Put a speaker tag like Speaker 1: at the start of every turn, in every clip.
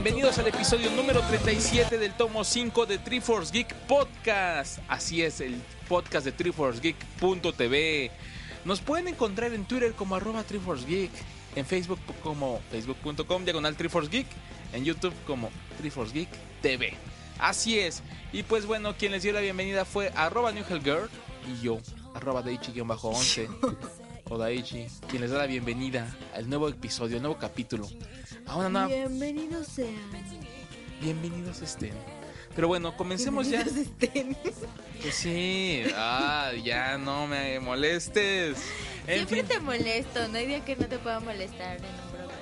Speaker 1: Bienvenidos al episodio número 37 del tomo 5 de Triforce Geek Podcast. Así es, el podcast de triforcegeek.tv. Nos pueden encontrar en Twitter como arroba Triforce Geek, en Facebook como facebook.com diagonal Triforce Geek, en YouTube como Triforce Geek TV. Así es. Y pues bueno, quien les dio la bienvenida fue arroba Girl y yo, arroba Daichi-11 o Daichi, quien les da la bienvenida al nuevo episodio, al nuevo capítulo. A una nueva
Speaker 2: Bienvenidos sean.
Speaker 1: Bienvenidos estén. Pero bueno, comencemos ya.
Speaker 2: Estén.
Speaker 1: Pues sí, ah, ya no me molestes. En
Speaker 2: Siempre
Speaker 1: fin,
Speaker 2: te molesto, no hay día que no te pueda molestar en un programa.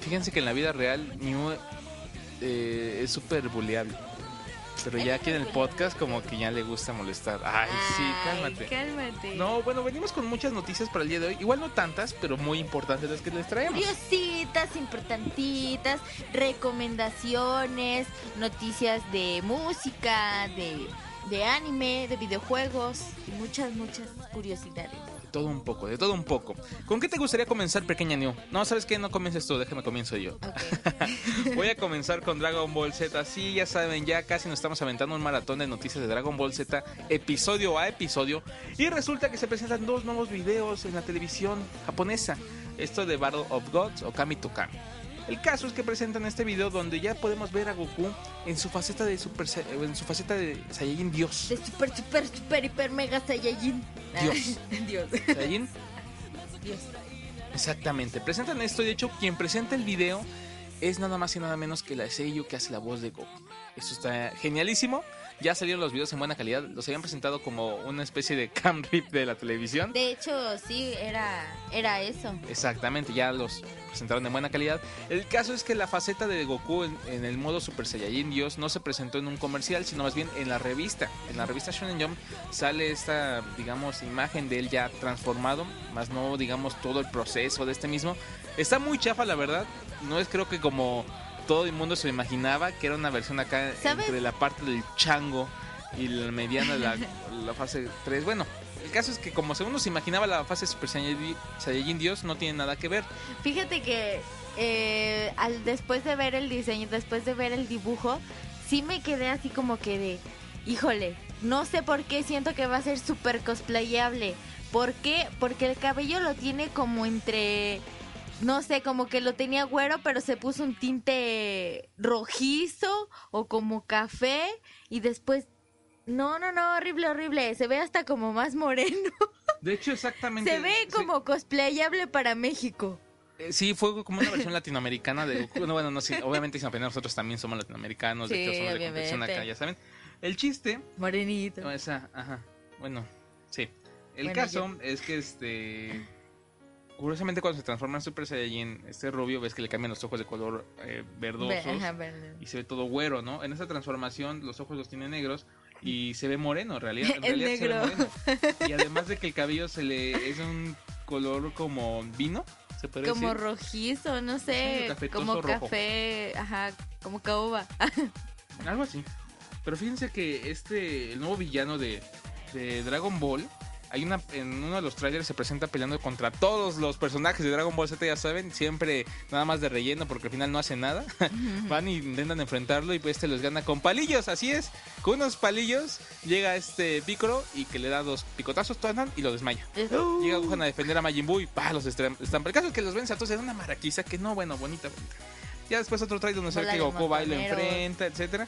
Speaker 1: fíjense que en la vida real Mew eh, es súper buleable. Pero ya aquí en el podcast como que ya le gusta molestar. Ay, sí, cálmate.
Speaker 2: cálmate.
Speaker 1: No, bueno, venimos con muchas noticias para el día de hoy. Igual no tantas, pero muy importantes las que les traemos.
Speaker 2: Curiositas, importantitas, recomendaciones, noticias de música, de, de anime, de videojuegos y muchas, muchas curiosidades.
Speaker 1: Todo un poco, de todo un poco. ¿Con qué te gustaría comenzar, pequeña New? No, ¿sabes qué? No comiences tú, déjame comienzo yo. Voy a comenzar con Dragon Ball Z. Sí, ya saben, ya casi nos estamos aventando un maratón de noticias de Dragon Ball Z, episodio a episodio. Y resulta que se presentan dos nuevos videos en la televisión japonesa. Esto de Battle of Gods o Kami to Kami. El caso es que presentan este video donde ya podemos ver a Goku en su faceta de Super en su faceta de Saiyajin Dios.
Speaker 2: De super, super, super, hiper, mega Saiyajin.
Speaker 1: Dios.
Speaker 2: Dios.
Speaker 1: Saiyajin
Speaker 2: Dios.
Speaker 1: Exactamente, presentan esto y de hecho quien presenta el video es nada más y nada menos que la Seiyu que hace la voz de Goku. Esto está genialísimo. Ya salieron los videos en buena calidad. Los habían presentado como una especie de cam rip de la televisión.
Speaker 2: De hecho, sí, era, era eso.
Speaker 1: Exactamente, ya los presentaron en buena calidad. El caso es que la faceta de Goku en, en el modo Super Saiyajin Dios no se presentó en un comercial, sino más bien en la revista. En la revista Shonen Jump sale esta, digamos, imagen de él ya transformado, más no, digamos, todo el proceso de este mismo. Está muy chafa, la verdad. No es creo que como todo el mundo se lo imaginaba, que era una versión acá
Speaker 2: ¿Sabes?
Speaker 1: entre la parte del chango y la mediana, la, la fase 3. Bueno, el caso es que como según nos imaginaba la fase Super Saiyajin Dios, no tiene nada que ver.
Speaker 2: Fíjate que eh, al, después de ver el diseño, después de ver el dibujo, sí me quedé así como que de, híjole, no sé por qué siento que va a ser súper cosplayable. ¿Por qué? Porque el cabello lo tiene como entre, no sé, como que lo tenía güero, pero se puso un tinte rojizo o como café y después... No, no, no, horrible, horrible. Se ve hasta como más moreno.
Speaker 1: De hecho, exactamente.
Speaker 2: Se ve como cosplayable para México.
Speaker 1: Eh, Sí, fue como una versión latinoamericana de Goku. No, bueno, no, sí, obviamente sin apenas nosotros también somos latinoamericanos, de hecho somos de
Speaker 2: obviamente.
Speaker 1: acá, ya saben. El chiste,
Speaker 2: Morenito.
Speaker 1: no, esa, ajá, bueno, sí. El
Speaker 2: Bueno,
Speaker 1: caso es que este curiosamente cuando se transforma en Super Saiyajin, este rubio ves que le cambian los ojos de color eh, verdosos
Speaker 2: ajá, verde.
Speaker 1: y se ve todo güero, ¿no? En esa transformación los ojos los tiene negros y se ve moreno en realidad. En realidad se ve moreno. Y además de que el cabello se le es un color como vino, se puede
Speaker 2: Como
Speaker 1: decir.
Speaker 2: rojizo, no sé, como
Speaker 1: rojo.
Speaker 2: café, ajá, como caoba.
Speaker 1: Algo así. Pero fíjense que este, el nuevo villano de, de Dragon Ball, hay una, en uno de los trailers se presenta peleando contra todos los personajes de Dragon Ball Z, ya saben, siempre nada más de relleno porque al final no hace nada. Van y intentan enfrentarlo y pues este los gana con palillos, así es. Con unos palillos llega este Piccolo y que le da dos picotazos, todan y lo desmaya. Llega Gohan a defender a Majin Buu y pa, los estampa. El caso es que los vence a todos en una maraquiza que no, bueno, bonita, bonita. Ya después otro trailer donde se ve que Goku va y lo enfrenta, etcétera.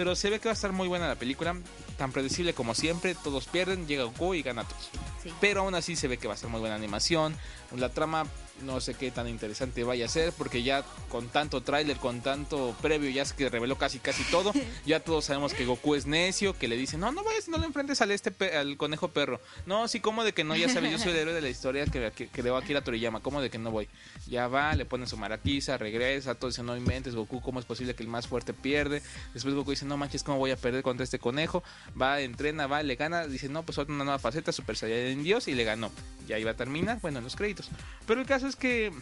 Speaker 1: Pero se ve que va a estar muy buena la película, tan predecible como siempre, todos pierden, llega Goku y gana todos.
Speaker 2: Sí.
Speaker 1: Pero aún así se ve que va a ser muy buena animación. La trama no sé qué tan interesante vaya a ser porque ya con tanto tráiler, con tanto previo, ya es que reveló casi casi todo. ya todos sabemos que Goku es necio, que le dice, no, no vayas, no le enfrentes al este al conejo perro. No, sí, como de que no, ya sabes, yo soy el héroe de la historia que, que, que debo aquí a Toriyama, como de que no voy. Ya va, le ponen su maraquiza, regresa, todo dice, no inventes, Goku, ¿cómo es posible que el más fuerte pierde? Después Goku dice, no manches, ¿cómo voy a perder contra este conejo? Va, entrena, va, le gana, dice, no, pues otra una nueva faceta, Super Saiyan Dios, y le ganó. Y ahí va a terminar, bueno, en los créditos. Pero el caso es que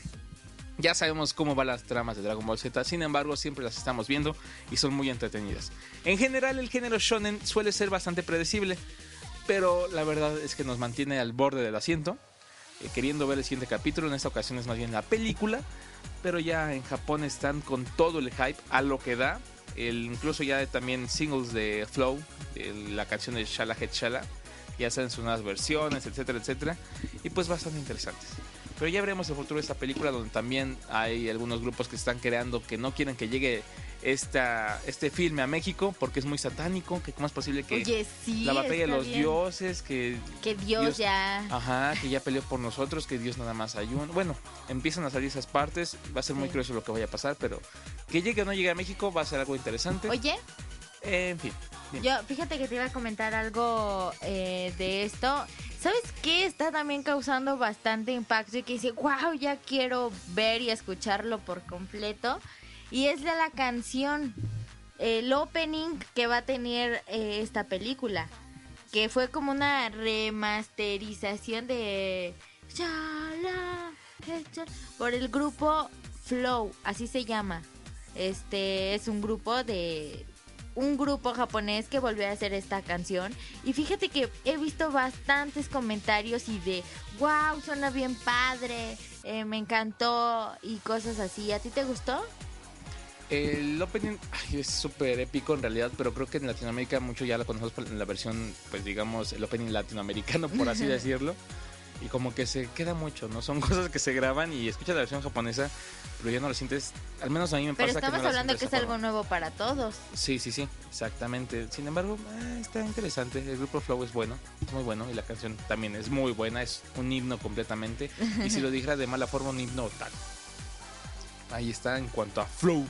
Speaker 1: ya sabemos cómo van las tramas de Dragon Ball Z, sin embargo siempre las estamos viendo y son muy entretenidas. En general el género shonen suele ser bastante predecible, pero la verdad es que nos mantiene al borde del asiento, eh, queriendo ver el siguiente capítulo, en esta ocasión es más bien la película, pero ya en Japón están con todo el hype a lo que da, incluso ya también singles de Flow, la canción de Shala Head Shala, ya salen sus versiones, etcétera, etcétera, y pues bastante interesantes. Pero ya veremos el futuro de esta película donde también hay algunos grupos que están creando que no quieren que llegue esta, este filme a México porque es muy satánico, que cómo es posible que
Speaker 2: Oye, sí.
Speaker 1: la batalla de los
Speaker 2: bien.
Speaker 1: dioses, que
Speaker 2: Que Dios,
Speaker 1: Dios-
Speaker 2: ya.
Speaker 1: Ajá, que ya peleó por nosotros, que Dios nada más ayuda. Bueno, empiezan a salir esas partes, va a ser muy curioso lo que vaya a pasar, pero que llegue o no llegue a México va a ser algo interesante.
Speaker 2: Oye,
Speaker 1: en fin. bien.
Speaker 2: yo fíjate que te iba a comentar algo eh, de esto. ¿Sabes qué? Está también causando bastante impacto y que dice, wow, ya quiero ver y escucharlo por completo. Y es de la canción, el opening que va a tener eh, esta película. Que fue como una remasterización de... Chala, Por el grupo Flow, así se llama. Este es un grupo de un grupo japonés que volvió a hacer esta canción y fíjate que he visto bastantes comentarios y de wow suena bien padre eh, me encantó y cosas así ¿a ti te gustó?
Speaker 1: El opening ay, es súper épico en realidad, pero creo que en Latinoamérica mucho ya lo conocemos en la versión, pues digamos, el opening latinoamericano, por así decirlo. Y como que se queda mucho, ¿no? Son cosas que se graban y escuchas la versión japonesa, pero ya no lo sientes, al menos a mí me
Speaker 2: pero
Speaker 1: pasa que
Speaker 2: estamos
Speaker 1: no la
Speaker 2: hablando que es algo
Speaker 1: forma.
Speaker 2: nuevo para todos
Speaker 1: Sí, sí, sí, exactamente. Sin embargo, eh, está interesante. El grupo Flow es bueno, es muy bueno. Y la canción también es muy buena, es un himno completamente. Y si lo dijera de mala forma, un himno tal. Ahí está en cuanto a Flow.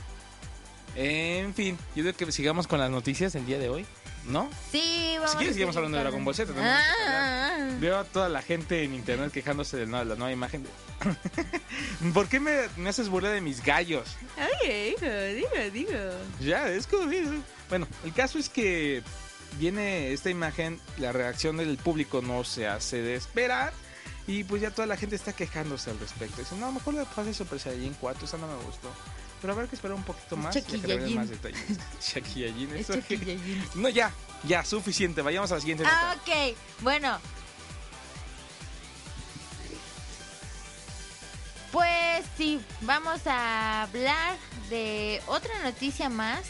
Speaker 1: En fin, yo creo que sigamos con las noticias el día de hoy, ¿no?
Speaker 2: sí vamos
Speaker 1: Si quieres,
Speaker 2: a seguir
Speaker 1: sigamos hablando de Dragon Ball Z,
Speaker 2: Ah, ah, ah.
Speaker 1: Veo a toda la gente en internet quejándose de la nueva imagen. De... ¿Por qué me, me haces burla de mis gallos?
Speaker 2: Ay, hijo, digo, digo.
Speaker 1: Ya, es como... Bueno, el caso es que viene esta imagen, la reacción del público no se hace de esperar. Y pues ya toda la gente está quejándose al respecto. Dicen, no, mejor le pase Super Saiyajin 4, esa no me gustó. Pero habrá que esperar un poquito más. ya que más detalles. Eso. No, ya, ya, suficiente. Vayamos a la siguiente
Speaker 2: Ah,
Speaker 1: nota.
Speaker 2: ok. Bueno. Pues sí, vamos a hablar de otra noticia más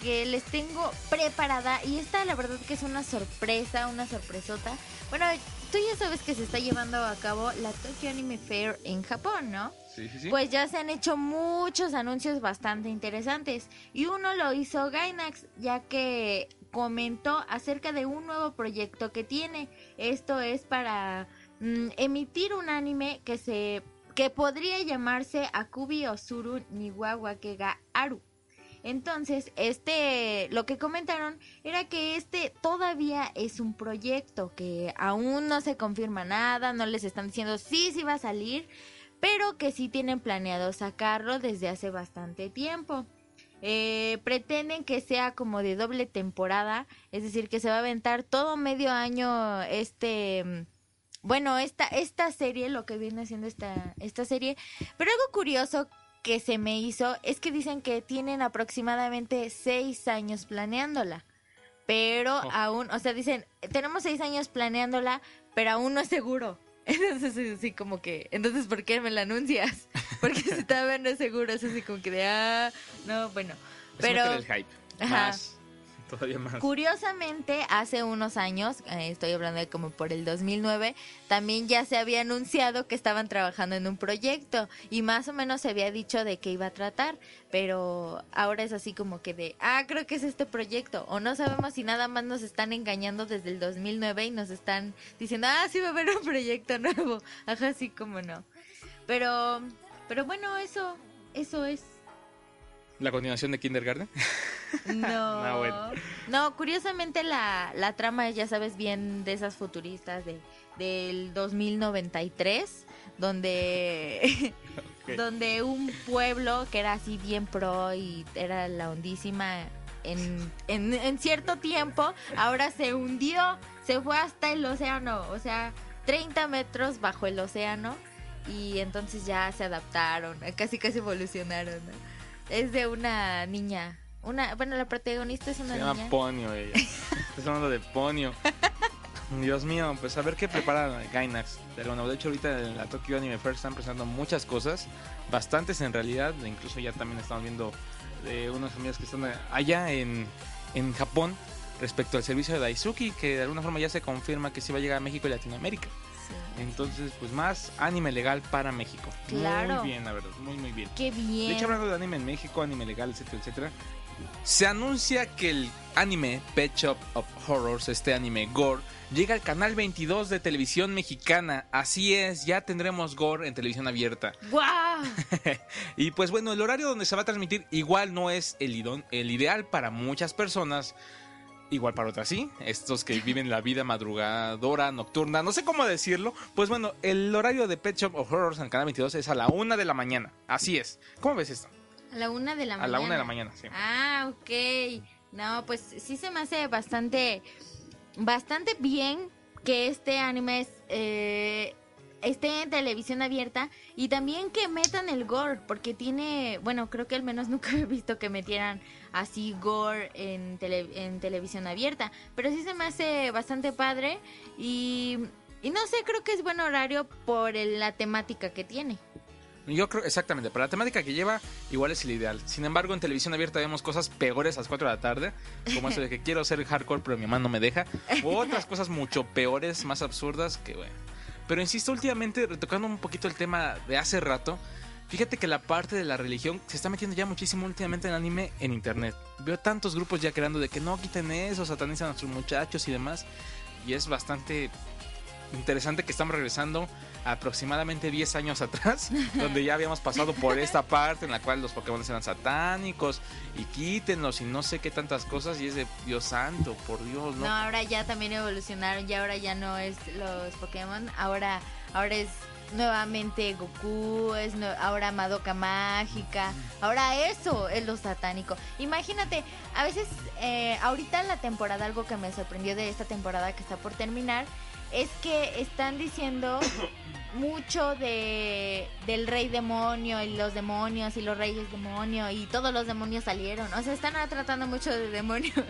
Speaker 2: que les tengo preparada y esta la verdad que es una sorpresa, una sorpresota. Bueno, tú ya sabes que se está llevando a cabo la Tokyo Anime Fair en Japón, ¿no?
Speaker 1: Sí, sí, sí.
Speaker 2: Pues ya se han hecho muchos anuncios bastante interesantes y uno lo hizo Gainax ya que comentó acerca de un nuevo proyecto que tiene. Esto es para mm, emitir un anime que se que podría llamarse Akubi Osuru Niwawa Kega Aru. Entonces, este, lo que comentaron era que este todavía es un proyecto, que aún no se confirma nada, no les están diciendo sí, sí va a salir, pero que sí tienen planeado sacarlo desde hace bastante tiempo. Eh, pretenden que sea como de doble temporada, es decir, que se va a aventar todo medio año este... mm, Bueno, esta, esta serie, lo que viene haciendo esta, esta serie, pero algo curioso que se me hizo es que dicen que tienen aproximadamente seis años planeándola. Pero
Speaker 1: Oh.
Speaker 2: aún, o sea, dicen, tenemos seis años planeándola, pero aún no es seguro. Entonces es así como que, entonces ¿por qué me la anuncias? Porque si todavía no es seguro, es así como que de, ah, no, bueno.
Speaker 1: Es
Speaker 2: Pero,
Speaker 1: el hype.
Speaker 2: Ajá.
Speaker 1: Más. Todavía más.
Speaker 2: Curiosamente, hace unos años, eh, estoy hablando de como por el 2009, también ya se había anunciado que estaban trabajando en un proyecto y más o menos se había dicho de qué iba a tratar, pero ahora es así como que de, ah, creo que es este proyecto, o no sabemos si nada más nos están engañando desde el 2009 y nos están diciendo, ah, sí va a haber un proyecto nuevo, ajá, así como no. Pero, pero bueno, eso, eso es.
Speaker 1: La continuación de Kindergarten.
Speaker 2: No.
Speaker 1: Ah, bueno.
Speaker 2: No, curiosamente la, la trama es, ya sabes, bien de esas futuristas de, del 2093, donde,
Speaker 1: Ok.
Speaker 2: donde un pueblo que era así bien pro y era la hondísima en, en, en cierto tiempo, ahora se hundió, se fue hasta el océano, o sea, 30 metros bajo el océano y entonces ya se adaptaron, casi casi evolucionaron. ¿no? Es de una niña, una, bueno, la protagonista es una
Speaker 1: Se llama
Speaker 2: niña.
Speaker 1: Ponio ella. Estás hablando de Ponio. Dios mío, pues a ver qué prepara Gainax. Pero bueno, de hecho ahorita en la Tokyo Anime Fair están presentando muchas cosas, bastantes en realidad, incluso ya también estamos viendo de unos amigos que están allá en, en Japón respecto al servicio de Daisuki, que de alguna forma ya se confirma que sí va a llegar a México y Latinoamérica.
Speaker 2: Sí.
Speaker 1: Entonces, pues más anime legal para México.
Speaker 2: Claro.
Speaker 1: Muy bien, la verdad, muy muy bien.
Speaker 2: Qué bien.
Speaker 1: De hecho, hablando de anime en México, anime legal, etcétera, etcétera, se anuncia que el anime Pet Shop of Horrors, este anime gore, llega al canal 22 de televisión mexicana. Así es, ya tendremos gore en televisión abierta.
Speaker 2: ¡Guau!
Speaker 1: Y pues bueno, el horario donde se va a transmitir igual no es el, el ideal para muchas personas. Igual para otras sí, estos que viven la vida madrugadora, nocturna, no sé cómo decirlo. Pues bueno, el horario de Pet Shop of Horrors en canal 22 es a la una de la mañana. Así es. ¿Cómo ves esto?
Speaker 2: A la una de la
Speaker 1: A
Speaker 2: mañana.
Speaker 1: la una de la mañana, sí.
Speaker 2: Ah, ok. No, pues sí se me hace bastante, bastante bien que este anime es, eh, esté en televisión abierta y también que metan el gore, porque tiene, bueno, creo que al menos nunca he visto que metieran así gore en, tele- en televisión abierta, pero sí se me hace bastante padre y, y no sé, creo que es buen horario por la temática que tiene.
Speaker 1: Yo creo, exactamente, para la temática que lleva, igual es el ideal. Sin embargo, en televisión abierta vemos cosas peores a las 4 de la tarde, como eso de que quiero ser hardcore, pero mi mamá no me deja, o otras cosas mucho peores, más absurdas, que bueno. Pero insisto, últimamente, retocando un poquito el tema de hace rato, fíjate que la parte de la religión se está metiendo ya muchísimo últimamente en anime en internet. Veo tantos grupos ya creando de que no quiten eso, satanizan a nuestros muchachos y demás, y es bastante interesante que estamos regresando aproximadamente 10 años atrás, donde ya habíamos pasado por esta parte en la cual los Pokémon eran satánicos y quítenlos y no sé qué tantas cosas y es de Dios santo, por Dios,
Speaker 2: No,
Speaker 1: ¿no?
Speaker 2: ahora ya también evolucionaron, ya ahora ya no es los Pokémon, ahora ahora es nuevamente Goku, es ahora Madoka Mágica, ahora eso es lo satánico. Imagínate, a veces eh, ahorita en la temporada, algo que me sorprendió de esta temporada que está por terminar, es que están diciendo mucho de del rey demonio y los demonios y los reyes demonio y todos los demonios salieron. O sea, están tratando mucho de demonios.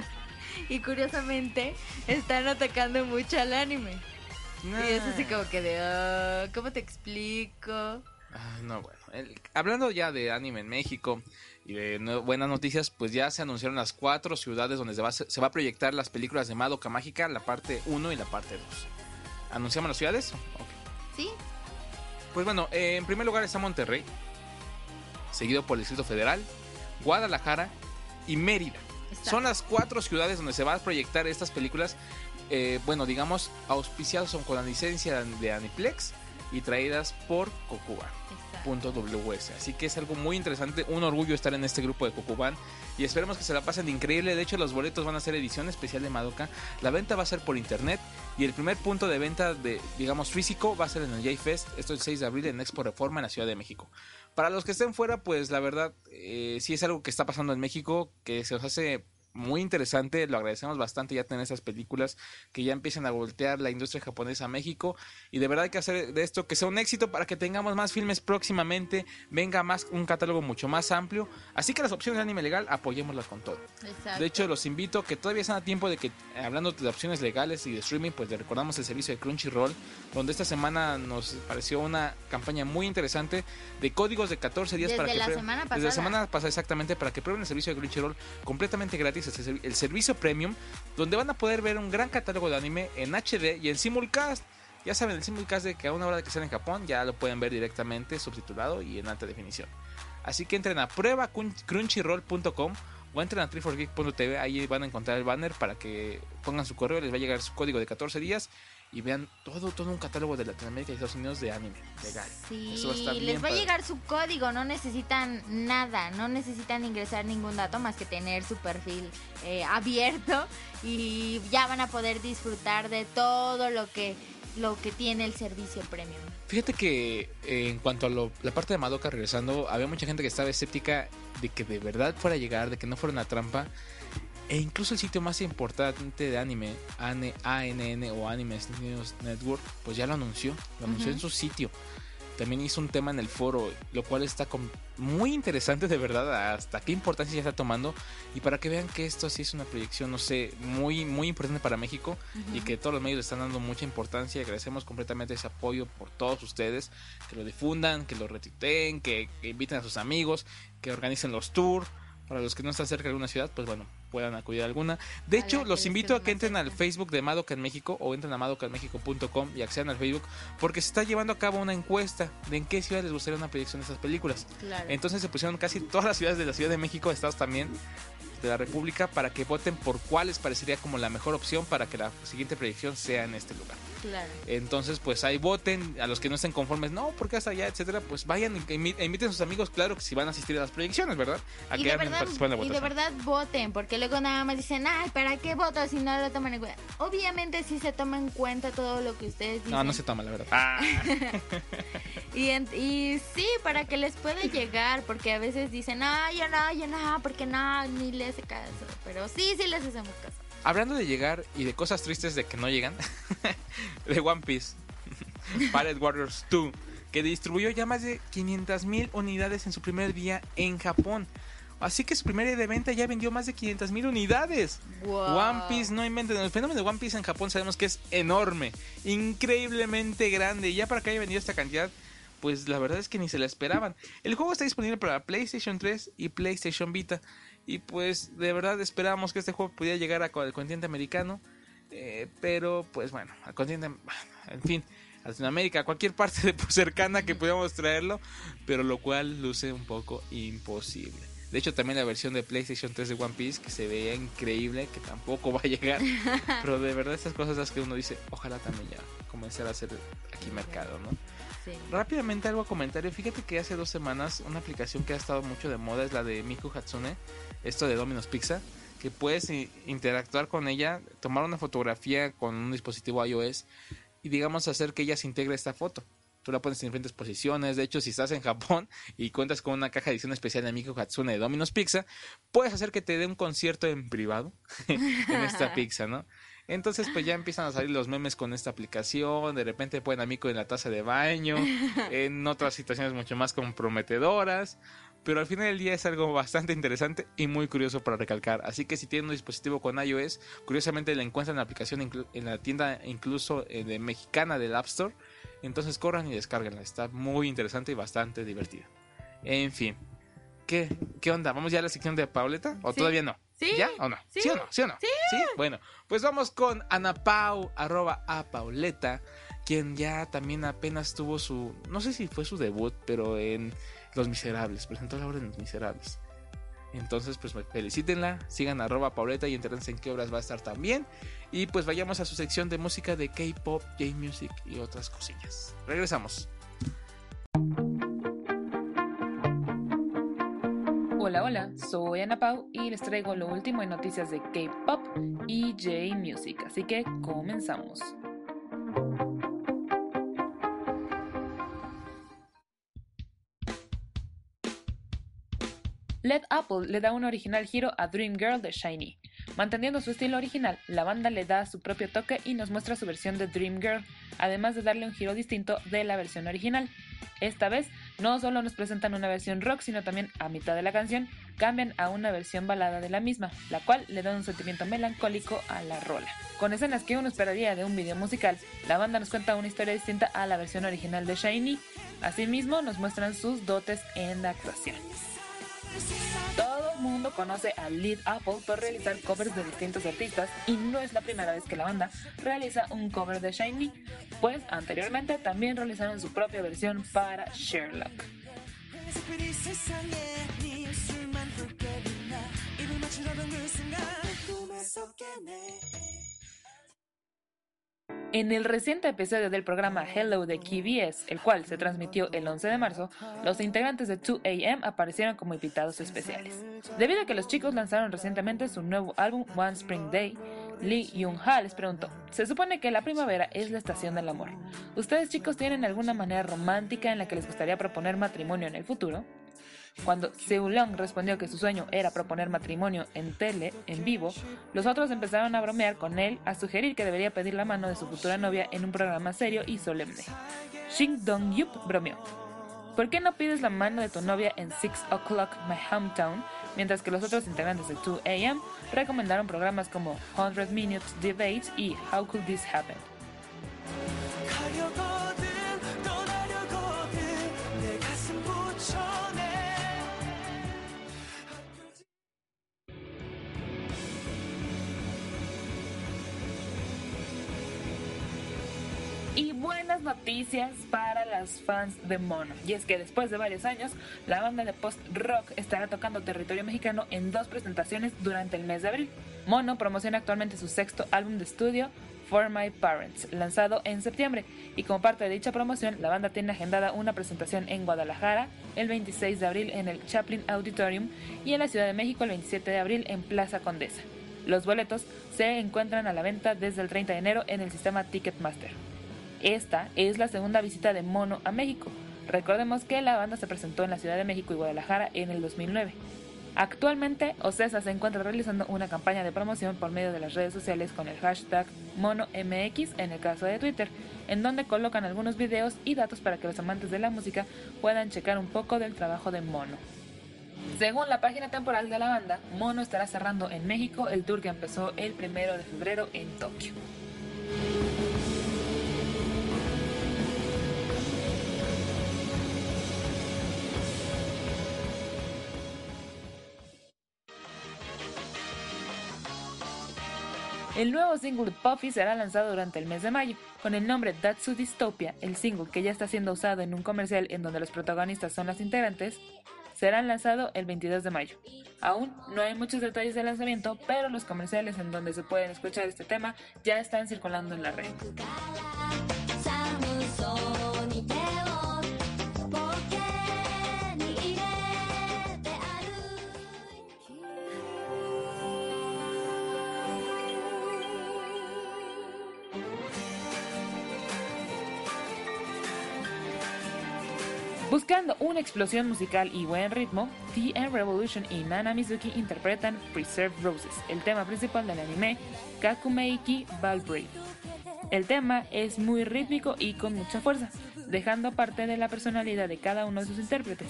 Speaker 2: Y curiosamente están atacando mucho al anime. Y es así como que de, "Ah, ¿cómo te explico?
Speaker 1: Ay, no, bueno. El- hablando ya de anime en México y de no- buenas noticias, pues ya se anunciaron las cuatro ciudades donde se va, a se se va a proyectar las películas de Madoka Mágica, la parte 1 y la parte 2. ¿Anunciamos las ciudades? Ok.
Speaker 2: ¿Sí?
Speaker 1: Pues bueno, eh, en primer lugar está Monterrey, seguido por el Distrito Federal, Guadalajara y Mérida.
Speaker 2: Está.
Speaker 1: Son las cuatro ciudades donde se va a proyectar estas películas, eh, bueno, digamos, auspiciadas son con la licencia de Aniplex y traídas por Cocuba.
Speaker 2: Está.
Speaker 1: Punto WS. Así que es algo muy interesante, un orgullo estar en este grupo de Cocuban y esperemos que se la pasen de increíble. De hecho, los boletos van a ser edición especial de Madoka. La venta va a ser por internet y el primer punto de venta de, digamos, físico va a ser en el J-Fest. Esto es el 6 de abril en Expo Reforma en la Ciudad de México. Para los que estén fuera, pues la verdad, eh, sí es algo que está pasando en México, que se os hace muy interesante, lo agradecemos bastante ya tener esas películas que ya empiezan a voltear la industria japonesa a México y de verdad hay que hacer de esto que sea un éxito para que tengamos más filmes próximamente, venga más un catálogo mucho más amplio, así que las opciones de anime legal apoyémoslas con todo.
Speaker 2: Exacto.
Speaker 1: De hecho, los invito que todavía están a tiempo de que, hablando de opciones legales y de streaming, pues le recordamos el servicio de Crunchyroll, donde esta semana nos pareció una campaña muy interesante de códigos de 14 días
Speaker 2: Desde
Speaker 1: para que
Speaker 2: la semana
Speaker 1: Desde la
Speaker 2: pasada.
Speaker 1: semana pasada exactamente para que prueben el servicio de Crunchyroll completamente gratis el, servi- el servicio premium, donde van a poder ver un gran catálogo de anime en HD y en simulcast. Ya saben, el simulcast de que a una hora de que estén en Japón ya lo pueden ver directamente subtitulado y en alta definición. Así que entren a prueba crunchyroll.com o entren a 34geek.tv, ahí van a encontrar el banner para que pongan su correo, les va a llegar su código de 14 días y vean todo, todo un catálogo de Latinoamérica y Estados Unidos de anime legal.
Speaker 2: Sí,
Speaker 1: Eso va a estar bien
Speaker 2: les va a llegar su código, no necesitan nada, no necesitan ingresar ningún dato más que tener su perfil eh, abierto y ya van a poder disfrutar de todo lo que lo que tiene el servicio premium.
Speaker 1: Fíjate que eh, en cuanto a lo- la parte de Madoka regresando, había mucha gente que estaba escéptica de que de verdad fuera a llegar, de que no fuera una trampa. E incluso el sitio más importante de anime, AN- ANN o Anime News Network, pues ya lo anunció, lo anunció
Speaker 2: Ujú.
Speaker 1: en su sitio. También hizo un tema en el foro, lo cual está muy interesante de verdad, hasta qué importancia ya está tomando. Y para que vean que esto sí es una proyección, no sé, muy, muy importante para México y que todos los medios le están dando mucha importancia. Agradecemos completamente ese apoyo por todos ustedes, que lo difundan, que lo retuiteen, que, que inviten a sus amigos, que organicen los tours. Para los que no están cerca de alguna ciudad, pues bueno, puedan acudir a alguna. De
Speaker 2: A
Speaker 1: hecho, los invito a que entren al. Facebook de Madoka en México o entren a madokaenmexico.com y accedan al Facebook porque se está llevando a cabo una encuesta de en qué ciudad les gustaría una proyección de esas películas.
Speaker 2: Claro.
Speaker 1: Entonces se pusieron casi todas las ciudades de la Ciudad de México, estados también de la República, para que voten por cuál les parecería como la mejor opción para que la siguiente proyección sea en este lugar.
Speaker 2: claro.
Speaker 1: Entonces, pues ahí voten, a los que no estén conformes, no, porque hasta allá, etcétera, pues vayan e invi- inviten a sus amigos, claro, que si van a asistir a las proyecciones, ¿verdad? A
Speaker 2: Y
Speaker 1: que
Speaker 2: de, verdad,
Speaker 1: participen en la
Speaker 2: y de verdad voten, porque luego nada más dicen, ay, ¿para qué voto si no lo toman en cuenta? Obviamente sí se toma en cuenta todo lo que ustedes dicen.
Speaker 1: No, no se toma, la verdad. Ah,
Speaker 2: Y, en- y sí, para que les pueda llegar, porque a veces dicen, no, yo no, yo no, porque no, ni le hace caso. Pero sí, sí les hacemos caso.
Speaker 1: Hablando de llegar y de cosas tristes de que no llegan, de One Piece, Pirate Warriors 2, que distribuyó ya más de 500 mil unidades en su primer día en Japón. Así que su primer día de venta ya vendió más de 500 mil unidades.
Speaker 2: Wow.
Speaker 1: One Piece, no inventen. El fenómeno de One Piece en Japón sabemos que es enorme, increíblemente grande. Y ya para que haya vendido esta cantidad, pues la verdad es que ni se la esperaban. El juego está disponible para PlayStation 3 y PlayStation Vita. Y pues de verdad esperábamos que este juego pudiera llegar al continente americano. eh, pero pues bueno, al continente, en fin, a Latinoamérica, cualquier parte pues, cercana que pudiéramos traerlo. Pero lo cual luce un poco imposible. De hecho, también la versión de PlayStation 3 de One Piece, que se veía increíble, que tampoco va a llegar. Pero de verdad, estas cosas las que uno dice, ojalá también ya comenzar a hacer aquí mercado, ¿no?
Speaker 2: Sí.
Speaker 1: Rápidamente algo a comentario. Fíjate que hace dos semanas una aplicación que ha estado mucho de moda es la de Miku Hatsune, esto de Domino's Pizza, que puedes interactuar con ella, tomar una fotografía con un dispositivo iOS y digamos hacer que ella se integre a esta foto. Tú la pones en diferentes posiciones. De hecho, si estás en Japón y cuentas con una caja de edición especial de Miku Hatsune de Domino's Pizza, puedes hacer que te dé un concierto en privado en esta pizza, ¿no? Entonces, pues ya empiezan a salir los memes con esta aplicación. De repente ponen a Miku en la taza de baño, en otras situaciones mucho más comprometedoras. Pero al final del día es algo bastante interesante y muy curioso para recalcar. Así que si tienen un dispositivo con iOS, curiosamente la encuentran en la aplicación en la tienda incluso eh, de mexicana del App Store. Entonces corran y descárguenla. Está muy interesante y bastante divertida. En fin. ¿Qué, ¿Qué onda? ¿Vamos ya a la sección de Pauleta? ¿O
Speaker 2: Sí.
Speaker 1: todavía no?
Speaker 2: Sí.
Speaker 1: ¿Ya o no?
Speaker 2: Sí.
Speaker 1: o no? ¿Sí o no? Sí. Bueno, pues vamos con Ana Pau, arroba a Pauleta, quien ya también apenas tuvo su, no sé si fue su debut, pero en Los Miserables, presentó la obra en Los Miserables. Entonces, pues felicítenla, sigan arroba Pauleta y entérrense en qué obras va a estar también. Y pues vayamos a su sección de música de K-pop, J-music y otras cosillas. Regresamos.
Speaker 3: Hola, hola, soy Ana Pau y les traigo lo último en noticias de K-pop y J-Music, así que comenzamos. Led Apple le da un original giro a Dream Girl de Shiny. Manteniendo su estilo original, la banda le da su propio toque y nos muestra su versión de Dream Girl, además de darle un giro distinto de la versión original. Esta vez, no solo nos presentan una versión rock, sino también a mitad de la canción cambian a una versión balada de la misma, la cual le da un sentimiento melancólico a la rola. Con escenas que uno esperaría de un video musical, la banda nos cuenta una historia distinta a la versión original de Shiny. Asimismo, nos muestran sus dotes en la actuación. Mundo conoce a Lead Apple por realizar covers de distintos artistas y no es la primera vez que la banda realiza un cover de Shiny, pues anteriormente también realizaron su propia versión para Sherlock. En el reciente episodio del programa Hello de KBS, el cual se transmitió el 11 de marzo, los integrantes de 2AM aparecieron como invitados especiales. Debido a que los chicos lanzaron recientemente su nuevo álbum One Spring Day, Lee Young-ha les preguntó, se supone que la primavera es la estación del amor. ¿Ustedes chicos tienen alguna manera romántica en la que les gustaría proponer matrimonio en el futuro? Cuando Seulong respondió que su sueño era proponer matrimonio en tele, en vivo, los otros empezaron a bromear con él, a sugerir que debería pedir la mano de su futura novia en un programa serio y solemne. Shin Dong-yup bromeó. ¿Por qué no pides la mano de tu novia en 6 O'Clock My Hometown? Mientras que los otros integrantes de 2AM recomendaron programas como 100 Minutes Debates y How Could This Happen? Y buenas noticias para las fans de Mono. Y es que después de varios años, la banda de post-rock estará tocando territorio mexicano en dos presentaciones durante el mes de abril. Mono promociona actualmente su sexto álbum de estudio, For My Parents, lanzado en septiembre. Y como parte de dicha promoción, la banda tiene agendada una presentación en Guadalajara el 26 de abril en el Chaplin Auditorium y en la Ciudad de México el 27 de abril en Plaza Condesa. Los boletos se encuentran a la venta desde el 30 de enero en el sistema Ticketmaster. Esta es la segunda visita de Mono a México. Recordemos que la banda se presentó en la Ciudad de México y Guadalajara en el 2009. Actualmente, Ocesa se encuentra realizando una campaña de promoción por medio de las redes sociales con el hashtag MonoMX en el caso de Twitter, en donde colocan algunos videos y datos para que los amantes de la música puedan checar un poco del trabajo de Mono. Según la página temporal de la banda, Mono estará cerrando en México el tour que empezó el 1 de febrero en Tokio. El nuevo single Puffy será lanzado durante el mes de mayo. Con el nombre Datsu Dystopia, el single que ya está siendo usado en un comercial en donde los protagonistas son las integrantes, será lanzado el 22 de mayo. Aún no hay muchos detalles del lanzamiento, pero los comerciales en donde se pueden escuchar este tema ya están circulando en la red. Buscando una explosión musical y buen ritmo, TN Revolution y Nana Mizuki interpretan Preserve Roses, el tema principal del anime Kakumeiki Valbrave. El tema es muy rítmico y con mucha fuerza, dejando parte de la personalidad de cada uno de sus intérpretes.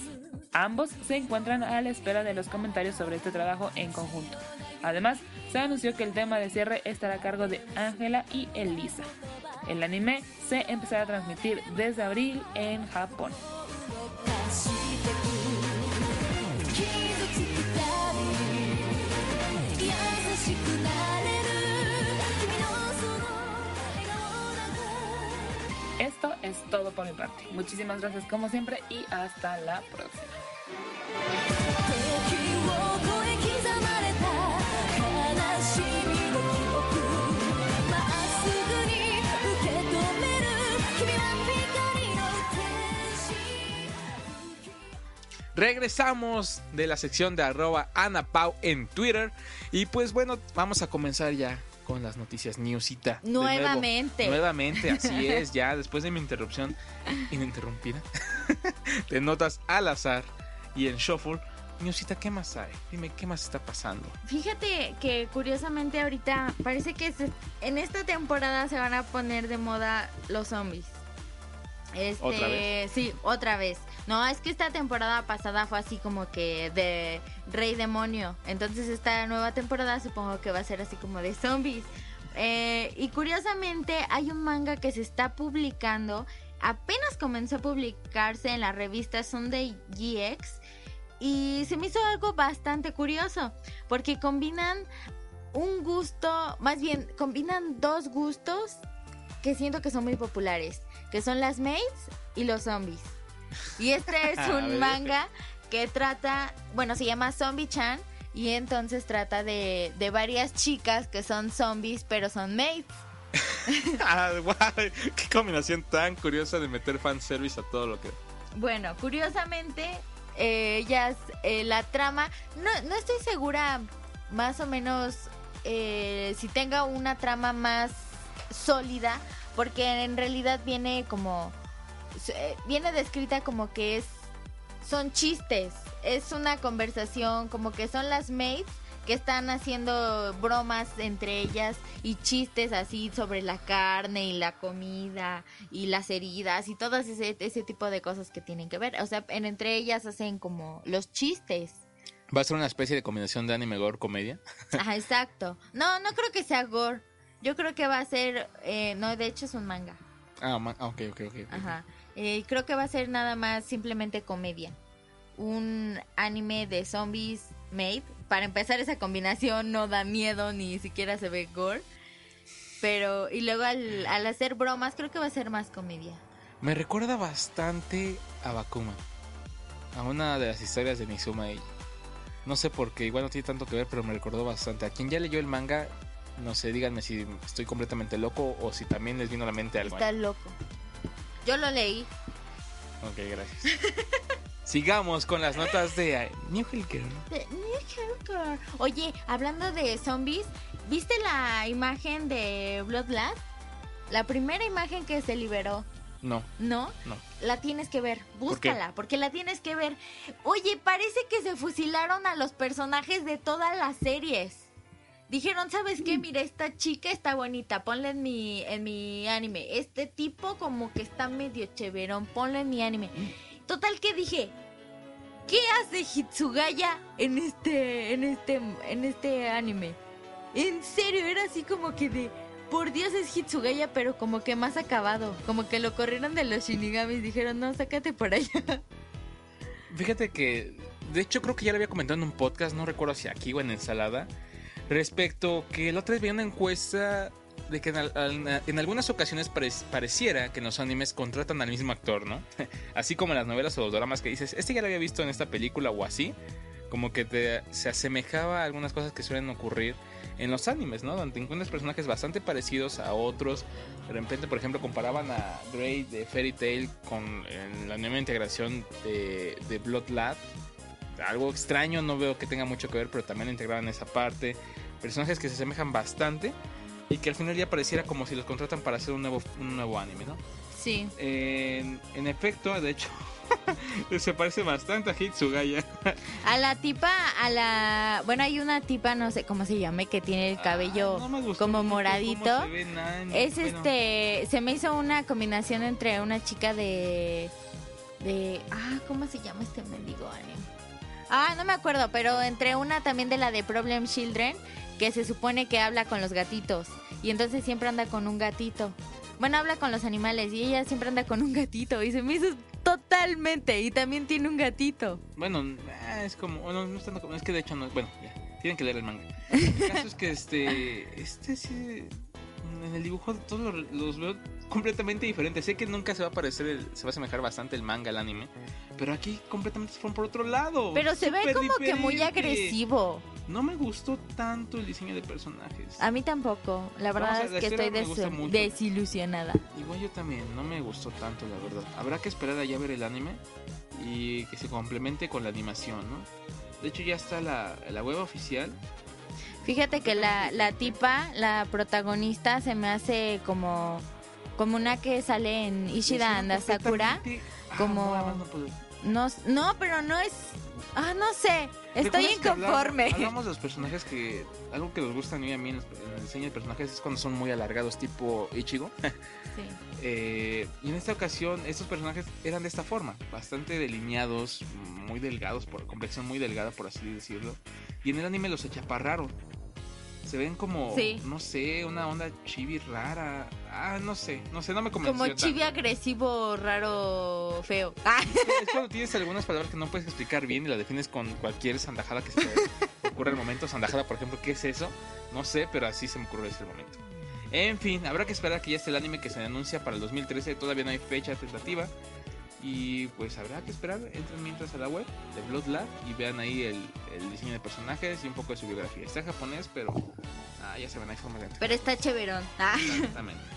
Speaker 3: Ambos se encuentran a la espera de los comentarios sobre este trabajo en conjunto. Además, se anunció que el tema de cierre estará a cargo de Angela y Elisa. El anime se empezará a transmitir desde abril en Japón. Esto es todo por mi parte. Muchísimas gracias como siempre y hasta la próxima.
Speaker 1: Regresamos de la sección de arroba Ana Pau en Twitter. Y pues bueno, vamos a comenzar ya con las noticias newsita. nuevo.
Speaker 2: Nuevamente.
Speaker 1: Nuevamente, así es, ya después de mi interrupción ininterrumpida de notas al azar y en shuffle. Newsita, ¿qué más hay? Dime, ¿qué más está pasando?
Speaker 2: Fíjate que curiosamente ahorita parece que en esta temporada se van a poner de moda los zombies. Este. Sí, otra vez. No, es que esta temporada pasada fue así como que de Rey Demonio. Entonces esta nueva temporada supongo que va a ser así como de zombies. Eh, y curiosamente hay un manga que se está publicando. Apenas comenzó a publicarse en la revista Sunday GX. y se me hizo algo bastante curioso, porque combinan un gusto, más bien, combinan dos gustos que siento que son muy populares, que son las maids y los zombies. Y este es
Speaker 1: A
Speaker 2: un manga que trata, bueno, se llama Zombie Chan y entonces trata de, de varias chicas que son zombies pero son maids.
Speaker 1: Ah, Qué combinación tan curiosa de meter fanservice a todo lo que.
Speaker 2: Bueno, curiosamente, eh, ellas, eh, la trama, no, no estoy segura más o menos eh, si tenga una trama más sólida, porque en realidad viene como, eh, viene descrita como que es, son chistes, es una conversación, como que son las maids que están haciendo bromas entre ellas y chistes así sobre la carne y la comida y las heridas y todo ese, ese tipo de cosas que tienen que ver. O sea, en, entre ellas hacen como los chistes.
Speaker 1: ¿Va a ser una especie de combinación de anime gore comedia?
Speaker 2: Ajá, exacto. No, no creo que sea gore. Yo creo que va a ser, eh, no, de hecho es un manga.
Speaker 1: Ah, ma- ah, ok, ok, ok.
Speaker 2: Ajá. Eh, creo que va a ser nada más simplemente comedia. Un anime de zombies made. Para empezar, esa combinación no da miedo ni siquiera se ve gore. Pero, y luego al, al hacer bromas, creo que va a ser más comedia.
Speaker 1: Me recuerda bastante a Bakuma. A una de las historias de Nizuma Ella. No sé por qué, igual no tiene tanto que ver, pero me recordó bastante. A quien ya leyó el manga, no sé, díganme si estoy completamente loco o si también les vino a la mente algo.
Speaker 2: Está loco. Yo lo leí.
Speaker 1: Ok, gracias. Sigamos con las notas de eh, New Hell Girl.
Speaker 2: Oye, hablando de zombies, ¿viste la imagen de Bloodlad? La primera imagen que se liberó,
Speaker 1: No,
Speaker 2: ¿no?
Speaker 1: no.
Speaker 2: La tienes que ver, búscala, porque la tienes que ver. Oye, parece que se fusilaron a los personajes de todas las series. Dijeron, ¿sabes qué? Mira, esta chica está bonita, ponla en mi, en mi anime. Este tipo como que está medio cheverón, ponla en mi anime.
Speaker 1: Mm.
Speaker 2: Total que dije, ¿qué hace Hitsugaya en este, en este, en este anime? En serio, era así como que de, por Dios es Hitsugaya, pero como que más acabado. Como que lo corrieron de los Shinigamis, dijeron, no, sácate por allá.
Speaker 1: Fíjate que, de hecho creo que ya lo había comentado en un podcast, no recuerdo si aquí o en Ensalada, respecto que la otra vez vi una encuesta de que en, al- al- en algunas ocasiones parec- pareciera que en los animes contratan al mismo actor, ¿no? Así como en las novelas o los dramas que dices, este ya lo había visto en esta película o así, como que te, se asemejaba a algunas cosas que suelen ocurrir en los animes, ¿no? Donde encuentras personajes bastante parecidos a otros. De repente, por ejemplo, comparaban a Grey de Fairy Tail con la nueva integración de, de Blood Lab. Algo extraño, no veo que tenga mucho que ver, pero también integraban esa parte. Personajes que se asemejan bastante y que al final ya pareciera como si los contratan para hacer un nuevo, un nuevo anime, ¿no?
Speaker 2: Sí.
Speaker 1: En, en efecto, de hecho, se parece bastante a Hitsugaya.
Speaker 2: A la tipa, a la... Bueno, hay una tipa, no sé cómo se llame, que tiene el cabello
Speaker 1: Ah, no
Speaker 2: como moradito.
Speaker 1: se.
Speaker 2: Es
Speaker 1: Bueno,
Speaker 2: este, se me hizo una combinación entre una chica de, de, ah, ¿cómo se llama este mendigo anime? Ah, no me acuerdo, pero entre una también de la de Problem Children, que se supone que habla con los gatitos y entonces siempre anda con un gatito. Bueno, habla con los animales y ella siempre anda con un gatito y se me hizo totalmente y también tiene un gatito.
Speaker 1: Bueno, ah, es como. Bueno, no es tanto como. Es que de hecho no. Bueno, ya. Tienen que leer el manga. El caso es que este. Este sí. En el dibujo todos los, los veo completamente diferentes. Sé que nunca se va a parecer. el- se va a asemejar bastante el manga al anime. Pero aquí completamente se fueron por otro lado.
Speaker 2: Pero se ve como que muy
Speaker 1: diferente.
Speaker 2: agresivo.
Speaker 1: No me gustó tanto el diseño de personajes.
Speaker 2: A mí tampoco. La verdad es que estoy desilusionada.
Speaker 1: Igual yo también, no me gustó tanto, la verdad. Habrá que esperar allá a ver el anime y que se complemente con la animación, ¿no? De hecho, ya está la, la web oficial.
Speaker 2: Fíjate que la, la tipa, la protagonista, se me hace como, como una que sale en Ishida
Speaker 1: Es
Speaker 2: and the Sakura.
Speaker 1: Ah,
Speaker 2: como-
Speaker 1: no.
Speaker 2: No, no, pero no es... Ah, no sé. Estoy
Speaker 1: ¿Recuerdas que hablamos-
Speaker 2: inconforme.
Speaker 1: Hablamos de los personajes que. Algo que nos gusta a mí a mí en el diseño de personajes es cuando son muy alargados, tipo Ichigo.
Speaker 2: Sí.
Speaker 1: Eh, y en esta ocasión, estos personajes eran de esta forma: bastante delineados, muy delgados, por complexión muy delgada, por así decirlo. Y en el anime los achaparraron. Se ven como,
Speaker 2: Sí.
Speaker 1: no sé, una onda chibi rara. Ah, no sé, no sé, no me convenció.
Speaker 2: Como
Speaker 1: tanto.
Speaker 2: chibi agresivo, raro, feo. Ah,
Speaker 1: Es cuando tienes algunas palabras que no puedes explicar bien y la defines con cualquier sandajada que se te ocurra al momento. Sandajada, por ejemplo, ¿qué es eso? No sé, pero así se me ocurre ese momento. En fin, habrá que esperar que ya esté el anime que se anuncia para el 2013. Todavía no hay fecha tentativa. Y pues habrá que esperar. Entren mientras a la web de Blood Lab y vean ahí el, el diseño de personajes y un poco de su biografía. Está en japonés, pero ah, ya se van, hay forma de entrar.
Speaker 2: pero está chéverón. Ah.
Speaker 1: Exactamente.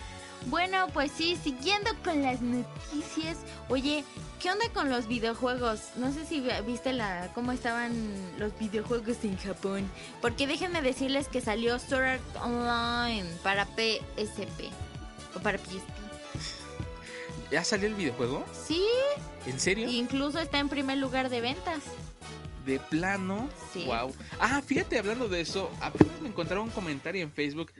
Speaker 2: Bueno, pues sí, siguiendo con las noticias. Oye, ¿qué onda con los videojuegos? No sé si vi- viste la cómo estaban los videojuegos en Japón. Porque déjenme decirles que salió Sword Art Online para PSP o para PSP.
Speaker 1: ¿Ya salió el videojuego?
Speaker 2: Sí,
Speaker 1: ¿En serio?
Speaker 2: incluso está en primer lugar de ventas.
Speaker 1: De plano.
Speaker 2: Sí.
Speaker 1: Wow. Ah, fíjate, hablando de eso, apenas me encontraron un comentario en Facebook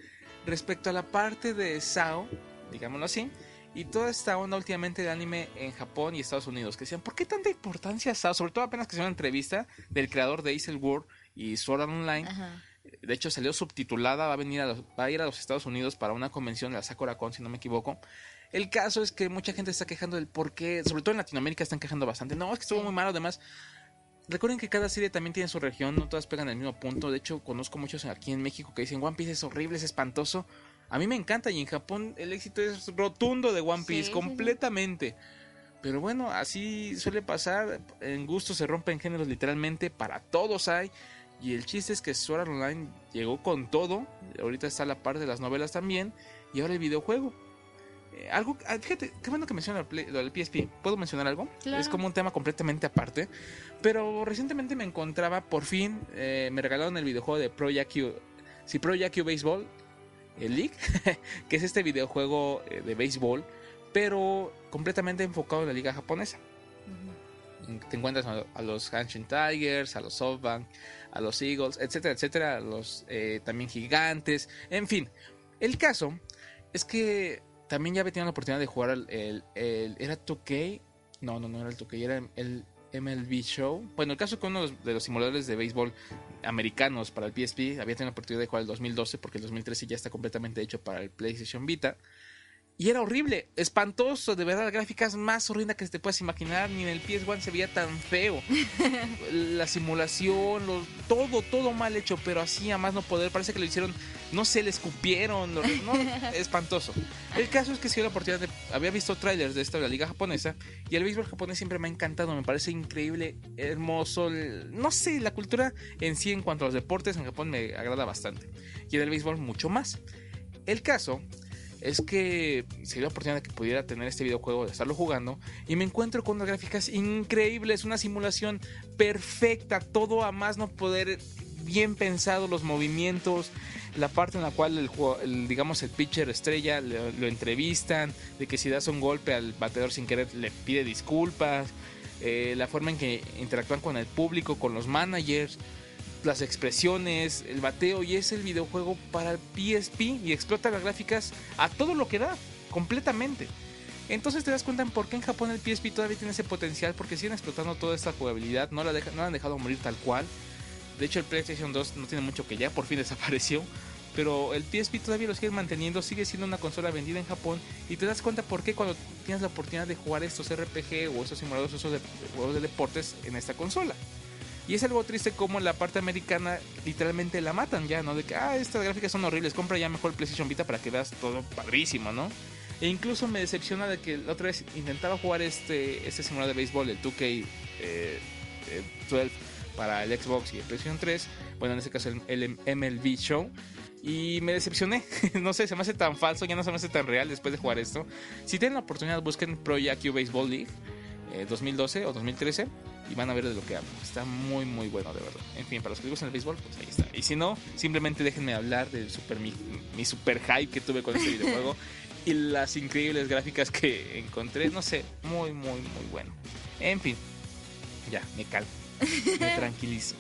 Speaker 1: respecto a la parte de SAO, digámoslo así, y toda esta onda últimamente de anime en Japón y Estados Unidos, que decían, ¿por qué tanta importancia SAO? Sobre todo apenas que se una entrevista del creador de Ace World y Sword Art Online.
Speaker 2: Ajá.
Speaker 1: De hecho, salió subtitulada, va a venir a los- va a ir a los Estados Unidos para una convención, la Sakura Con, si no me equivoco. El caso es que mucha gente está quejando del por qué, sobre todo en Latinoamérica están quejando bastante. No, es que estuvo muy malo, además. Recuerden que cada serie también tiene su región, no todas pegan el mismo punto. De hecho, conozco muchos aquí en México que dicen One Piece es horrible, es espantoso. A mí me encanta y en Japón el éxito es rotundo de One
Speaker 2: Sí,
Speaker 1: Piece,
Speaker 2: sí, sí.
Speaker 1: completamente. Pero bueno, así suele pasar. En gusto se rompen géneros literalmente, para todos hay. Y el chiste es que Sword Art Online llegó con todo. Ahorita está la parte de las novelas también. Y ahora el videojuego. Eh, algo, ah, fíjate, qué bueno que menciona el PSP. ¿Puedo mencionar algo?
Speaker 2: Claro.
Speaker 1: Es como un tema completamente aparte. Pero recientemente me encontraba, por fin, eh, me regalaron el videojuego de Pro Yaku. Sí, Pro Yaku Baseball, el League, que es este videojuego eh, de béisbol, pero completamente enfocado en la liga japonesa te encuentras a, a los Hanshin Tigers, a los SoftBank, a los Eagles, etcétera, etcétera, a los eh, también gigantes, en fin. El caso es que también ya había tenido la oportunidad de jugar el, el- ¿era 2K? No, no, no era el 2K, era el MLB Show. Bueno, el caso que uno de los, de los simuladores de béisbol americanos para el PSP había tenido la oportunidad de jugar el 2012 porque el 2013 ya está completamente hecho para el PlayStation Vita. Y era horrible, espantoso, de verdad, gráficas más horrendas que te puedas imaginar. Ni en el PS1 se veía tan feo. La simulación, lo- todo, todo mal hecho, pero así a más no poder. Parece que lo hicieron, no sé, le escupieron. lo- no, espantoso. El caso es que sí, la oportunidad de. Había visto trailers de esta de la liga japonesa. Y el béisbol japonés siempre me ha encantado, me parece increíble, hermoso. no sé, la cultura en sí, en cuanto a los deportes en Japón, me agrada bastante. Y en el béisbol, mucho más. El caso es que se dio la oportunidad de que pudiera tener este videojuego, de estarlo jugando, y me encuentro con unas gráficas increíbles, una simulación perfecta, todo a más no poder, bien pensado, los movimientos, la parte en la cual el, digamos el pitcher estrella lo, lo entrevistan, de que si das un golpe al bateador sin querer le pide disculpas, eh, la forma en que interactúan con el público, con los managers, las expresiones, el bateo y es el videojuego para el PSP y explota las gráficas a todo lo que da, completamente. Entonces te das cuenta en por qué en Japón el PSP todavía tiene ese potencial, porque siguen explotando toda esta jugabilidad, no la, han dejado morir tal cual. De hecho el PlayStation 2 no tiene mucho que ya por fin desapareció, pero el PSP todavía lo sigue manteniendo, sigue siendo una consola vendida en Japón y te das cuenta por qué cuando tienes la oportunidad de jugar estos RPG o estos simuladores, esos de- juegos de deportes en esta consola. Y es algo triste como la parte americana literalmente la matan ya, ¿no? De que, ah, estas gráficas son horribles, compra ya mejor el PlayStation Vita para que veas todo padrísimo, ¿no? E incluso me decepciona de que la otra vez intentaba jugar este, este simulador de béisbol, el 2K eh, eh, 12 para el Xbox y el PlayStation 3, bueno, en este caso el, el MLB Show, y me decepcioné, no sé, se me hace tan falso, ya no se me hace tan real después de jugar esto. Si tienen la oportunidad, busquen Pro Yaku Baseball League eh, 2012 o 2013 y van a ver de lo que hablo. Está muy, muy bueno, de verdad. En fin, para los que les gustan el béisbol, pues ahí está. Y si no, simplemente déjenme hablar del super, mi, mi super hype que tuve con este videojuego y las increíbles gráficas que encontré. No sé, muy, muy, muy bueno. En fin, ya, me calmo. Me tranquilizo.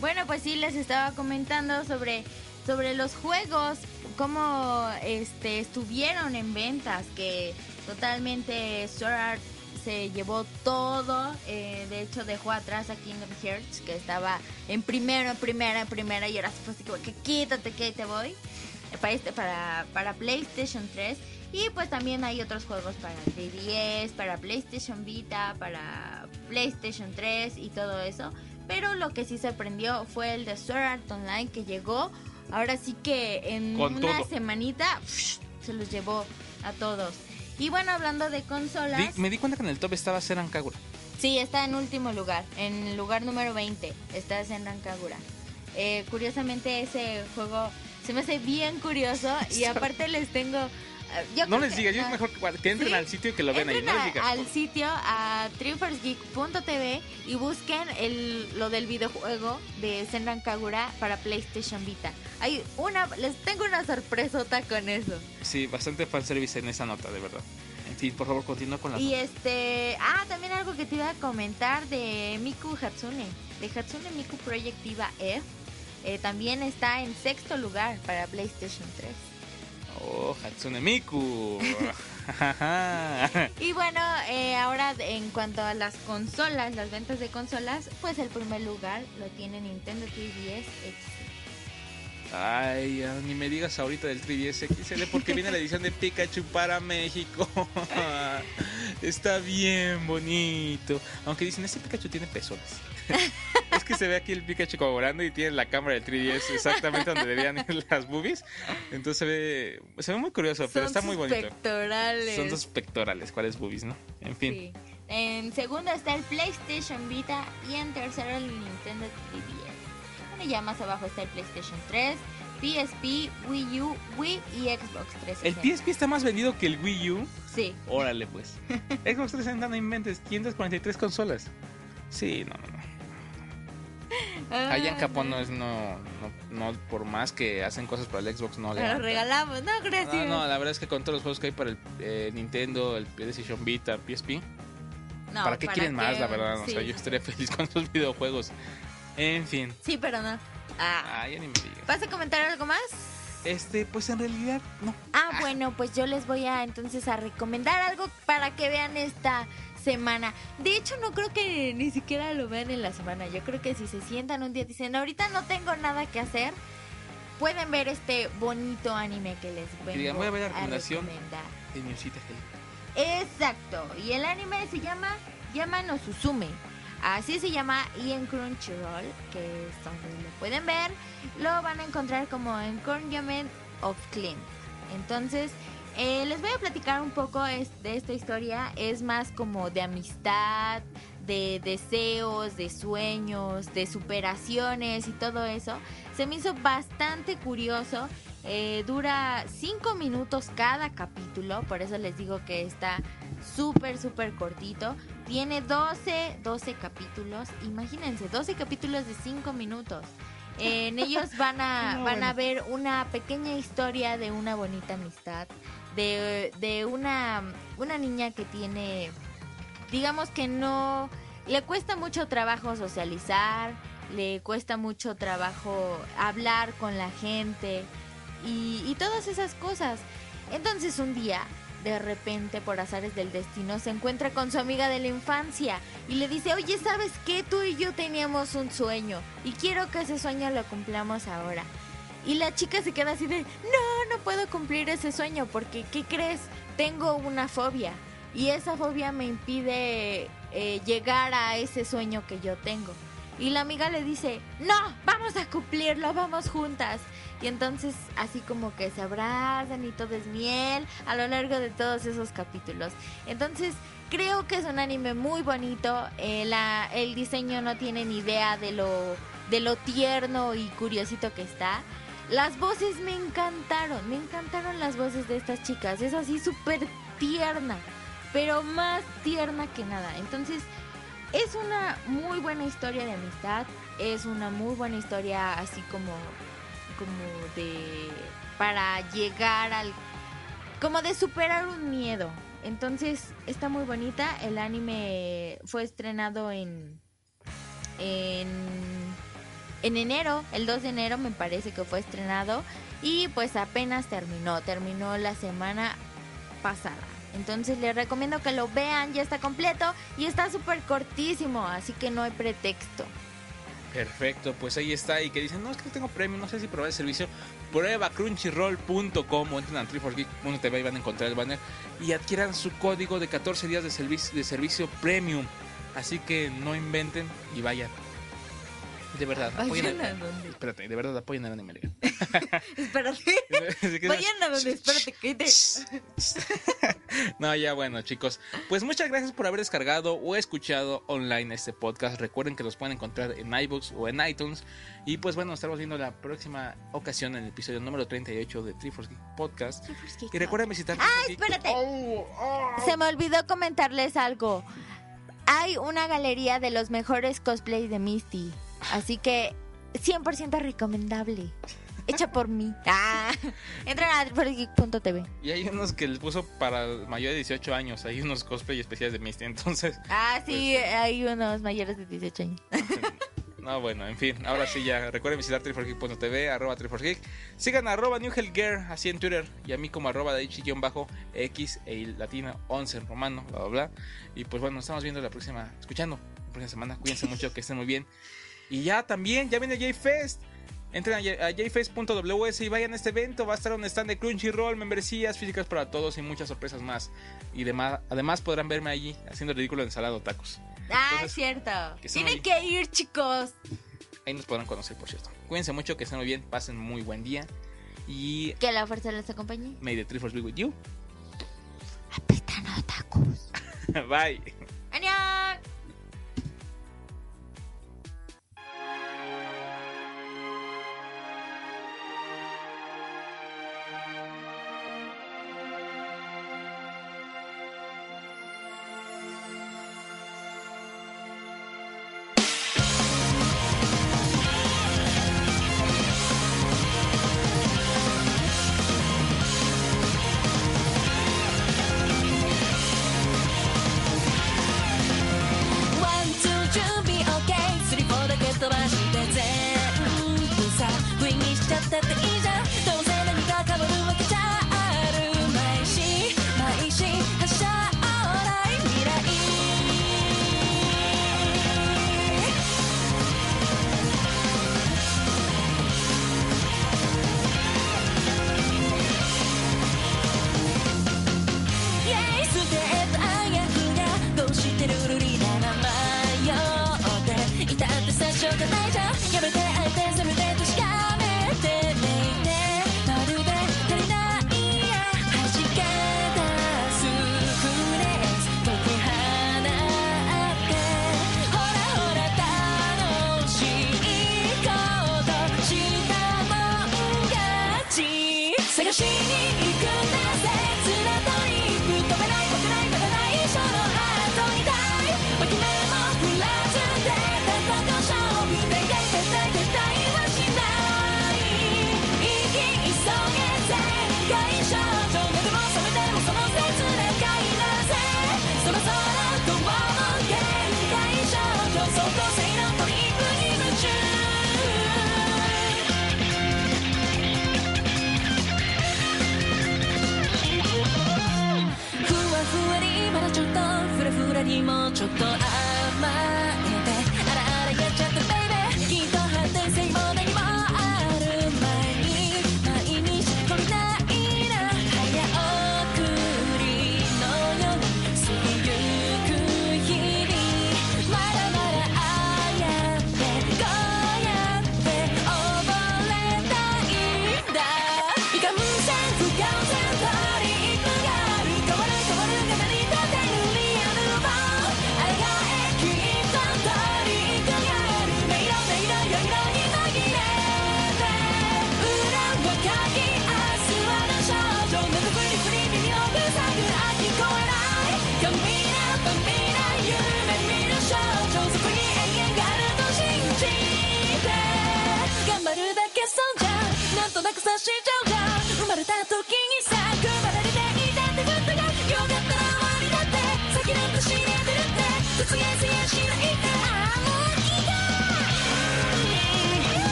Speaker 2: Bueno, pues sí, les estaba comentando sobre, sobre los juegos, cómo este, estuvieron en ventas, que totalmente Sword Art se llevó todo. eh, de hecho, dejó atrás a Kingdom Hearts, que estaba en primero, en primera, en primera. Y ahora se fue así como que quítate que te voy. Para, este, para, para PlayStation 3. Y pues también hay otros juegos para 3DS, para PlayStation Vita, para PlayStation 3 y todo eso. Pero lo que sí sorprendió fue el de Sword Art Online que llegó. Ahora sí que en
Speaker 1: Con
Speaker 2: una
Speaker 1: todo.
Speaker 2: semanita se los llevó a todos. Y bueno, hablando de consolas,
Speaker 1: Di- me di cuenta que en el top estaba Seran Kagura.
Speaker 2: sí, está en último lugar, en el lugar número 20, está Senran Kagura. Eh, curiosamente ese juego se me hace bien curioso y aparte les tengo... eh, yo
Speaker 1: No les digas, yo es mejor que, entren
Speaker 2: ¿Sí?
Speaker 1: al sitio y que lo vean ahí.
Speaker 2: Entren
Speaker 1: No
Speaker 2: a-
Speaker 1: les digas.
Speaker 2: al sitio a triumphsgeek.tv y busquen el, lo del videojuego de Senran Kagura para PlayStation Vita. Hay una, les tengo una sorpresota con eso.
Speaker 1: Sí, bastante fanservice en esa nota, de verdad. En fin, por favor, continúa con la
Speaker 2: Y este, ah, también algo que te iba a comentar de Miku Hatsune, de Hatsune Miku Project Diva F. eh, también está en sexto lugar para PlayStation 3.
Speaker 1: Oh, Hatsune Miku.
Speaker 2: Y bueno, eh, ahora en cuanto a las consolas, las ventas de consolas, pues el primer lugar lo tiene Nintendo 3DS XL.
Speaker 1: Ay, ni me digas ahorita del 3DS XL porque viene la edición de Pikachu para México. Está bien bonito. Aunque dicen, este Pikachu tiene pezones. Es que se ve aquí el Pikachu cobrando y tiene la cámara del 3DS exactamente donde debían ir las boobies. Entonces se ve, se ve muy curioso, pero
Speaker 2: Son
Speaker 1: está muy
Speaker 2: sus
Speaker 1: bonito.
Speaker 2: pectorales.
Speaker 1: Son dos pectorales, ¿cuáles boobies, no? En fin.
Speaker 2: Sí. En segundo está el PlayStation Vita y en tercero el Nintendo 3DS. Bueno, ya más abajo está el PlayStation 3, PSP, Wii U, Wii y Xbox 360.
Speaker 1: El PSP está más vendido que el Wii U.
Speaker 2: Sí.
Speaker 1: Órale, pues. Xbox 360 no inventes, 543 consolas. Sí, no, no, no. Allá en Japón no es, no, no, no, por más que hacen cosas para el Xbox, no le
Speaker 2: Lo regalamos, no, gracias.
Speaker 1: No, no, la verdad es que con todos los juegos que hay para el eh, Nintendo, el PlayStation Vita, PSP,
Speaker 2: No,
Speaker 1: ¿para qué quieren más, la verdad? O
Speaker 2: Sí,
Speaker 1: sea, yo estaría feliz con esos videojuegos. En fin.
Speaker 2: Sí, pero no. Ah.
Speaker 1: Ah, ya ni me digas.
Speaker 2: ¿Vas a comentar algo más?
Speaker 1: Este, pues en realidad, no.
Speaker 2: Ah, bueno, pues yo les voy a entonces a recomendar algo para que vean esta semana. De hecho, no creo que ni siquiera lo vean en la semana. Yo creo que si se sientan un día y dicen, ahorita no tengo nada que hacer, pueden ver este bonito anime que les vengo
Speaker 1: voy a ver la recomendación. De.
Speaker 2: Exacto. Y el anime se llama no Suzume. Así se llama y en Crunchyroll, que es donde lo pueden ver, lo van a encontrar como en Cornjamen of Clean. Entonces, eh, les voy a platicar un poco de esta historia. Es más como de amistad, de deseos, de sueños, de superaciones y todo eso. Se me hizo bastante curioso. Eh, dura 5 minutos cada capítulo, por eso les digo que está súper, súper cortito. Tiene 12, 12 capítulos. Imagínense, 12 capítulos de 5 minutos. En ellos van a,
Speaker 1: No,
Speaker 2: van a ver una pequeña historia de una bonita amistad, de, de una, una niña que tiene, digamos que no, le cuesta mucho trabajo socializar, le cuesta mucho trabajo hablar con la gente y, todas esas cosas. Entonces un día, de repente, por azares del destino, se encuentra con su amiga de la infancia y le dice, oye, ¿sabes qué? Tú y yo teníamos un sueño y quiero que ese sueño lo cumplamos ahora. Y la chica se queda así de, no, no puedo cumplir ese sueño porque, ¿qué crees? Tengo una fobia y esa fobia me impide eh, llegar a ese sueño que yo tengo. Y la amiga le dice, no, vamos a cumplirlo, vamos juntas. Y entonces así como que se abrazan y todo es miel a lo largo de todos esos capítulos. Entonces creo que es un anime muy bonito. eh, el diseño no tiene ni idea de lo, de lo tierno y curiosito que está. Las voces me encantaron, me encantaron las voces de estas chicas. Es así súper tierna, pero más tierna que nada. Entonces es una muy buena historia de amistad. Es una muy buena historia así como como de para llegar al como de superar un miedo. Entonces está muy bonita. El anime fue estrenado en en en enero, el 2 de enero me parece que fue estrenado y pues apenas terminó, terminó la semana pasada. Entonces les recomiendo que lo vean, ya está completo y está súper cortísimo, así que no hay pretexto.
Speaker 1: Perfecto, pues ahí está. Y que dicen, no, es que tengo premio, no sé si probar el servicio. Prueba crunchyroll.com o entren a 3 y van a encontrar el banner. Y adquieran su código de 14 días de servicio, de servicio premium. Así que no inventen y vayan. De verdad, apoyen
Speaker 2: Vayan
Speaker 1: el-
Speaker 2: a donde.
Speaker 1: Espérate, de verdad apoyen el anime. Liga.
Speaker 2: Espérate. Vayan a donde, espérate, que te...
Speaker 1: No, ya bueno, chicos. Pues muchas gracias por haber descargado o escuchado online este podcast. Recuerden que los pueden encontrar en iBooks o en iTunes. Y pues bueno, nos estaremos viendo la próxima ocasión en el episodio número 38 de Triforce Geek Podcast. Y recuerden visitar.
Speaker 2: ¡Ah, espérate!
Speaker 1: Oh, oh.
Speaker 2: Se me olvidó comentarles algo. Hay una galería de los mejores cosplays de Misty. Así que 100% recomendable. Hecha por mí. Ah, entren a triforcegeek.tv.
Speaker 1: Y hay unos que les puso para mayor de 18 años. Hay unos cosplay especiales de Misty. Entonces,
Speaker 2: Ah, sí, hay unos mayores de 18 años.
Speaker 1: No, bueno, en fin, ahora sí ya. Recuerden visitar triforgeek.tv, arroba triforgeek. Sigan a arroba así en Twitter. Y a mí como arroba bajo x e latina 11 en romano, bla, bla, bla. Y pues bueno, nos estamos viendo la próxima, escuchando la próxima semana. Cuídense mucho, que estén muy bien. Y ya también, ya viene J-Fest. Entren a jfest.ws y vayan a este evento. Va a estar un stand de Crunchyroll, membresías físicas para todos y muchas sorpresas más. Y demás, además podrán verme allí haciendo el ridículo en ensalado tacos.
Speaker 2: Ah,
Speaker 1: Entonces,
Speaker 2: es cierto.
Speaker 1: que
Speaker 2: Tienen que ir, chicos.
Speaker 1: Ahí nos podrán conocer, por cierto. Cuídense mucho, que estén muy bien, pasen muy buen día. Y
Speaker 2: Que la fuerza les acompañe.
Speaker 1: may the Triforce be with you.
Speaker 2: Apretan a tacos.
Speaker 1: Bye.